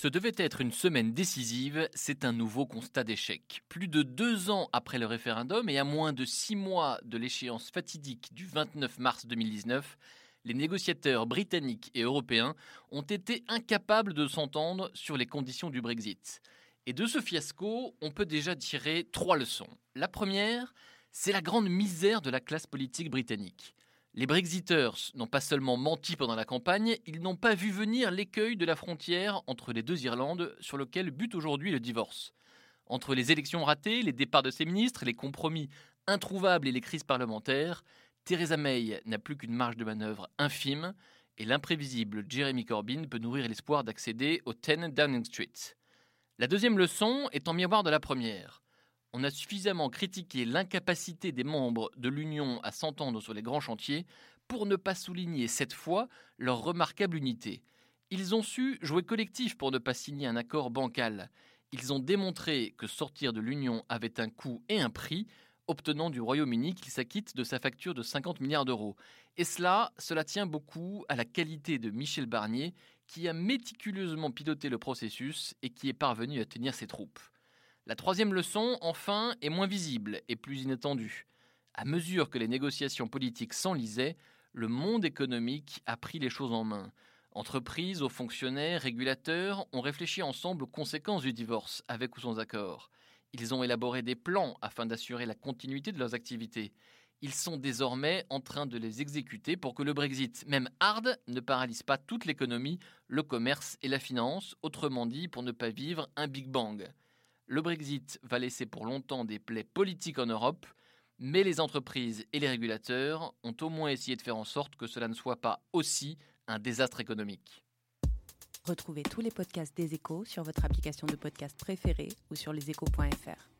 Ce devait être une semaine décisive, c'est un nouveau constat d'échec. Plus de deux ans après le référendum et à moins de six mois de l'échéance fatidique du 29 mars 2019, les négociateurs britanniques et européens ont été incapables de s'entendre sur les conditions du Brexit. Et de ce fiasco, on peut déjà tirer trois leçons. La première, c'est la grande misère de la classe politique britannique. Les Brexiteurs n'ont pas seulement menti pendant la campagne, ils n'ont pas vu venir l'écueil de la frontière entre les deux Irlandes sur lequel bute aujourd'hui le divorce. Entre les élections ratées, les départs de ses ministres, les compromis introuvables et les crises parlementaires, Theresa May n'a plus qu'une marge de manœuvre infime et l'imprévisible Jeremy Corbyn peut nourrir l'espoir d'accéder au 10 Downing Street. La deuxième leçon est en miroir de la première on a suffisamment critiqué l'incapacité des membres de l'Union à s'entendre sur les grands chantiers pour ne pas souligner cette fois leur remarquable unité. Ils ont su jouer collectif pour ne pas signer un accord bancal. Ils ont démontré que sortir de l'Union avait un coût et un prix, obtenant du Royaume-Uni qu'il s'acquitte de sa facture de 50 milliards d'euros. Et cela, cela tient beaucoup à la qualité de Michel Barnier, qui a méticuleusement piloté le processus et qui est parvenu à tenir ses troupes. La troisième leçon, enfin, est moins visible et plus inattendue. À mesure que les négociations politiques s'enlisaient, le monde économique a pris les choses en main. Entreprises, hauts fonctionnaires, régulateurs ont réfléchi ensemble aux conséquences du divorce, avec ou sans accord. Ils ont élaboré des plans afin d'assurer la continuité de leurs activités. Ils sont désormais en train de les exécuter pour que le Brexit, même hard, ne paralyse pas toute l'économie, le commerce et la finance, autrement dit pour ne pas vivre un Big Bang. Le Brexit va laisser pour longtemps des plaies politiques en Europe, mais les entreprises et les régulateurs ont au moins essayé de faire en sorte que cela ne soit pas aussi un désastre économique. Retrouvez tous les podcasts des échos sur votre application de podcast préférée ou sur leséchos.fr.